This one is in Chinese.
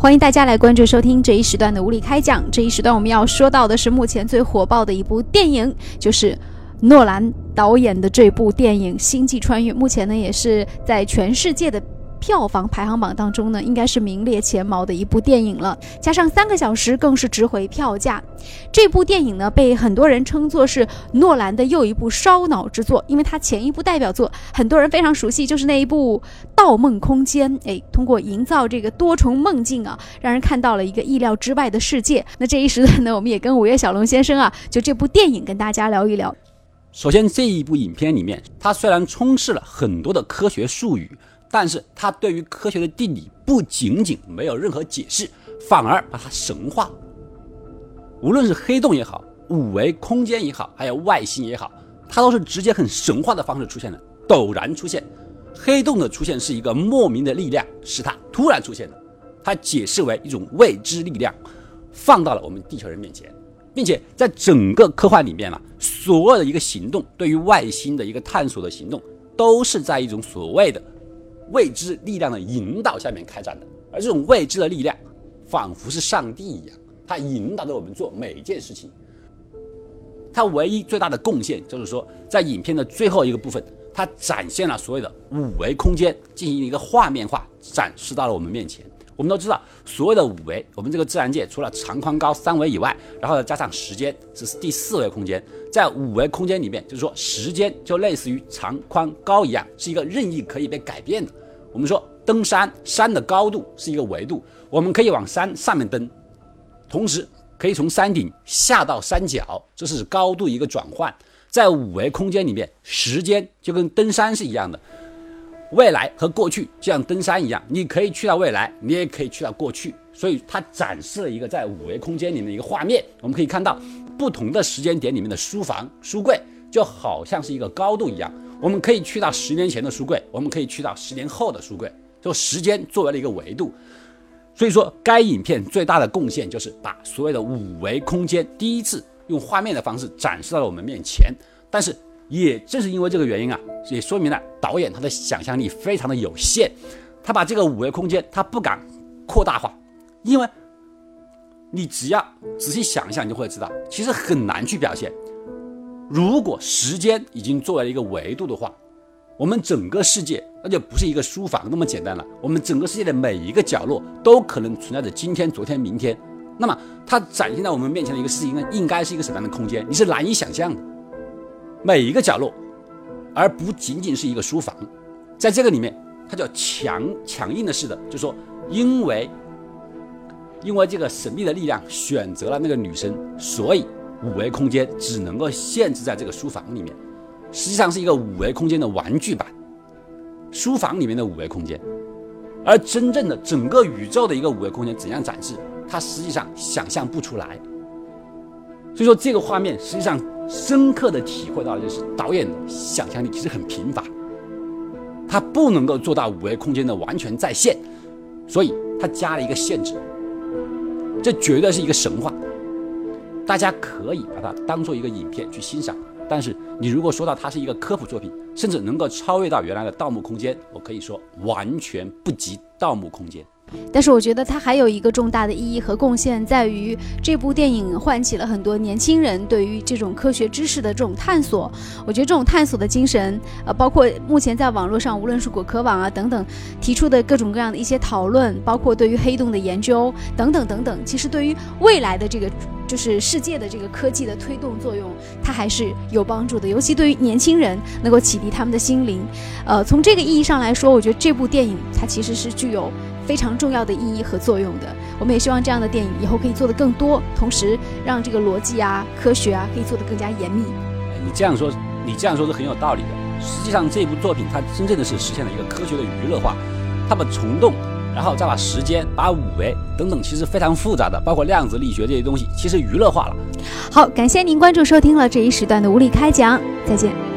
欢迎大家来关注收听这一时段的无理开讲。这一时段我们要说到的是目前最火爆的一部电影，就是诺兰导演的这部电影《星际穿越》。目前呢，也是在全世界的。票房排行榜当中呢，应该是名列前茅的一部电影了。加上三个小时，更是值回票价。这部电影呢，被很多人称作是诺兰的又一部烧脑之作，因为他前一部代表作很多人非常熟悉，就是那一部《盗梦空间》。哎，通过营造这个多重梦境啊，让人看到了一个意料之外的世界。那这一时段呢，我们也跟五月小龙先生啊，就这部电影跟大家聊一聊。首先，这一部影片里面，它虽然充斥了很多的科学术语。但是他对于科学的定理不仅仅没有任何解释，反而把它神化。无论是黑洞也好，五维空间也好，还有外星也好，它都是直接很神话的方式出现的，陡然出现。黑洞的出现是一个莫名的力量，是它突然出现的，它解释为一种未知力量，放到了我们地球人面前，并且在整个科幻里面啊，所有的一个行动，对于外星的一个探索的行动，都是在一种所谓的。未知力量的引导下面开展的，而这种未知的力量，仿佛是上帝一样，它引导着我们做每一件事情。它唯一最大的贡献就是说，在影片的最后一个部分，它展现了所谓的五维空间，进行一个画面化展示到了我们面前。我们都知道，所谓的五维，我们这个自然界除了长、宽、高三维以外，然后呢加上时间，这是第四维空间。在五维空间里面，就是说时间就类似于长、宽、高一样，是一个任意可以被改变的。我们说登山，山的高度是一个维度，我们可以往山上面登，同时可以从山顶下到山脚，这是高度一个转换。在五维空间里面，时间就跟登山是一样的，未来和过去就像登山一样，你可以去到未来，你也可以去到过去。所以它展示了一个在五维空间里面的一个画面，我们可以看到不同的时间点里面的书房、书柜，就好像是一个高度一样。我们可以去到十年前的书柜，我们可以去到十年后的书柜，就时间作为了一个维度。所以说，该影片最大的贡献就是把所谓的五维空间第一次用画面的方式展示到了我们面前。但是，也正是因为这个原因啊，也说明了导演他的想象力非常的有限。他把这个五维空间他不敢扩大化，因为你只要仔细想一想，你就会知道，其实很难去表现。如果时间已经作为一个维度的话，我们整个世界那就不是一个书房那么简单了。我们整个世界的每一个角落都可能存在着今天、昨天、明天。那么它展现在我们面前的一个事情，应该是一个什么样的空间？你是难以想象的。每一个角落，而不仅仅是一个书房。在这个里面，它叫强强硬的似的，就说因为因为这个神秘的力量选择了那个女生，所以。五维空间只能够限制在这个书房里面，实际上是一个五维空间的玩具版，书房里面的五维空间，而真正的整个宇宙的一个五维空间怎样展示，它实际上想象不出来。所以说这个画面实际上深刻的体会到就是导演的想象力其实很贫乏，他不能够做到五维空间的完全再现，所以他加了一个限制，这绝对是一个神话。大家可以把它当做一个影片去欣赏，但是你如果说到它是一个科普作品，甚至能够超越到原来的《盗墓空间》，我可以说完全不及《盗墓空间》。但是我觉得它还有一个重大的意义和贡献，在于这部电影唤起了很多年轻人对于这种科学知识的这种探索。我觉得这种探索的精神，呃，包括目前在网络上，无论是果壳网啊等等提出的各种各样的一些讨论，包括对于黑洞的研究等等等等，其实对于未来的这个就是世界的这个科技的推动作用，它还是有帮助的。尤其对于年轻人，能够启迪他们的心灵。呃，从这个意义上来说，我觉得这部电影它其实是具有。非常重要的意义和作用的，我们也希望这样的电影以后可以做得更多，同时让这个逻辑啊、科学啊可以做得更加严密。你这样说，你这样说是很有道理的。实际上，这部作品它真正的是实现了一个科学的娱乐化，它把虫洞，然后再把时间、把五维等等，其实非常复杂的，包括量子力学这些东西，其实娱乐化了。好，感谢您关注收听了这一时段的无理开讲，再见。